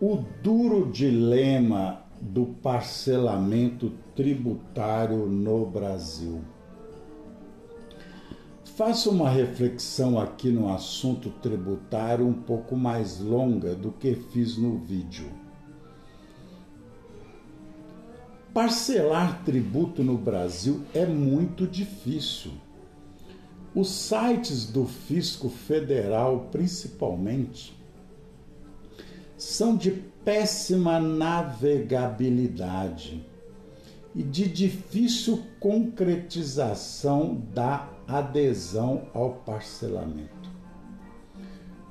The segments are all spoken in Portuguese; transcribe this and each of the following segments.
O duro dilema do parcelamento tributário no Brasil. Faço uma reflexão aqui no assunto tributário um pouco mais longa do que fiz no vídeo. Parcelar tributo no Brasil é muito difícil. Os sites do Fisco Federal, principalmente, são de péssima navegabilidade e de difícil concretização da adesão ao parcelamento.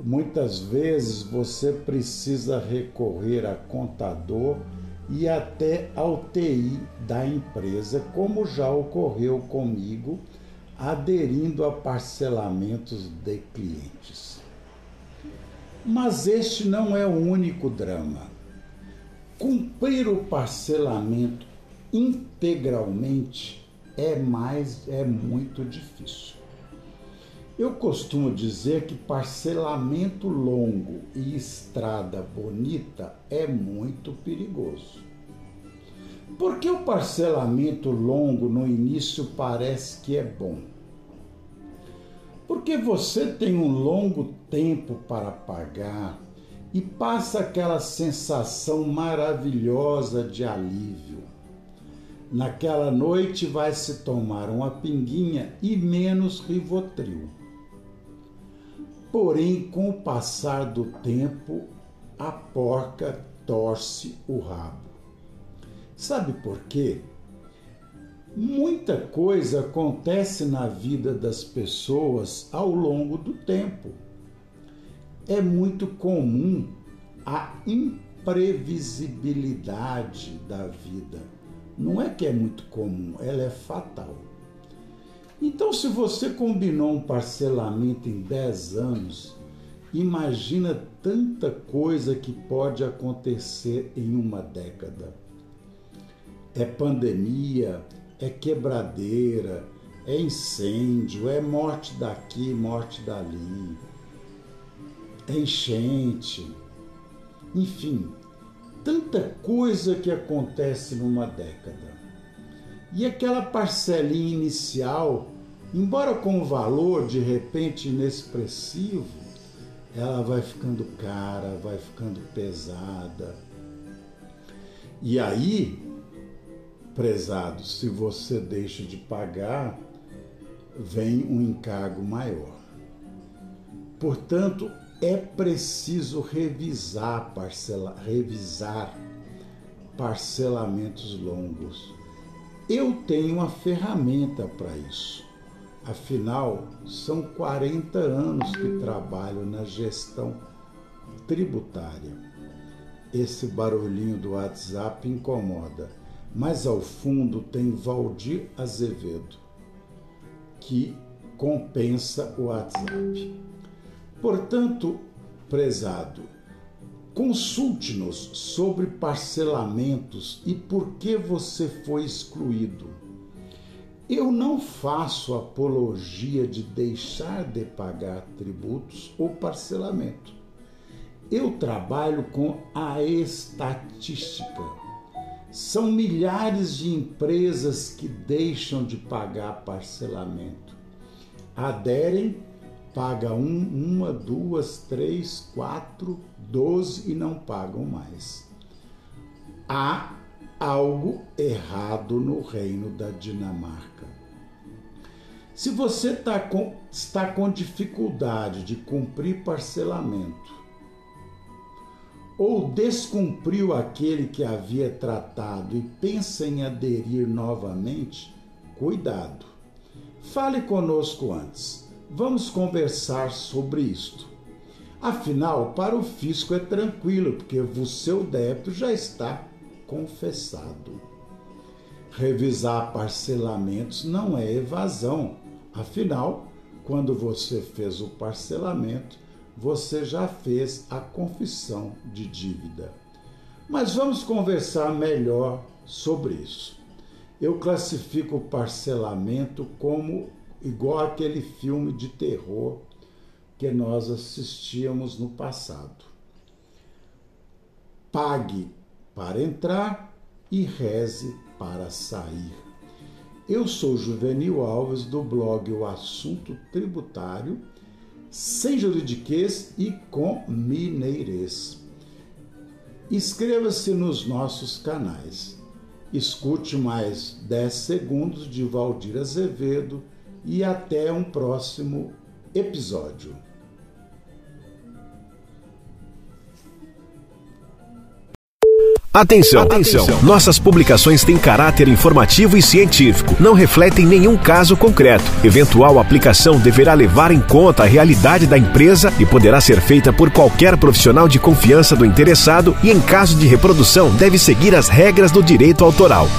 Muitas vezes você precisa recorrer a contador e até ao TI da empresa, como já ocorreu comigo, aderindo a parcelamentos de clientes. Mas este não é o único drama. Cumprir o parcelamento integralmente é mais é muito difícil. Eu costumo dizer que parcelamento longo e estrada bonita é muito perigoso. Porque o parcelamento longo no início parece que é bom porque você tem um longo tempo para pagar e passa aquela sensação maravilhosa de alívio. Naquela noite vai se tomar uma pinguinha e menos rivotril. Porém, com o passar do tempo, a porca torce o rabo. Sabe por quê? Muita coisa acontece na vida das pessoas ao longo do tempo. É muito comum a imprevisibilidade da vida. Não é que é muito comum, ela é fatal. Então, se você combinou um parcelamento em 10 anos, imagina tanta coisa que pode acontecer em uma década. É pandemia, é quebradeira, é incêndio, é morte daqui, morte dali, é enchente, enfim, tanta coisa que acontece numa década. E aquela parcelinha inicial, embora com um valor de repente inexpressivo, ela vai ficando cara, vai ficando pesada. E aí prezado, se você deixa de pagar, vem um encargo maior. Portanto, é preciso revisar, parcela, revisar parcelamentos longos. Eu tenho uma ferramenta para isso. Afinal, são 40 anos que trabalho na gestão tributária. Esse barulhinho do WhatsApp incomoda mais ao fundo tem Valdir Azevedo, que compensa o WhatsApp. Portanto, prezado, consulte-nos sobre parcelamentos e por que você foi excluído. Eu não faço apologia de deixar de pagar tributos ou parcelamento. Eu trabalho com a estatística são milhares de empresas que deixam de pagar parcelamento. Aderem, paga um, uma, duas, três, quatro, doze e não pagam mais. Há algo errado no reino da Dinamarca. Se você tá com, está com dificuldade de cumprir parcelamento, ou descumpriu aquele que havia tratado e pensa em aderir novamente, cuidado. Fale conosco antes. Vamos conversar sobre isto. Afinal, para o fisco é tranquilo, porque o seu débito já está confessado. Revisar parcelamentos não é evasão, afinal, quando você fez o parcelamento, você já fez a confissão de dívida. Mas vamos conversar melhor sobre isso. Eu classifico o parcelamento como igual aquele filme de terror que nós assistíamos no passado. Pague para entrar e reze para sair. Eu sou Juvenil Alves do blog O Assunto Tributário, sem juridiquês e com mineirês. Inscreva-se nos nossos canais. Escute mais 10 segundos de Valdir Azevedo e até um próximo episódio. Atenção, atenção! Nossas publicações têm caráter informativo e científico, não refletem nenhum caso concreto. Eventual aplicação deverá levar em conta a realidade da empresa e poderá ser feita por qualquer profissional de confiança do interessado e, em caso de reprodução, deve seguir as regras do direito autoral.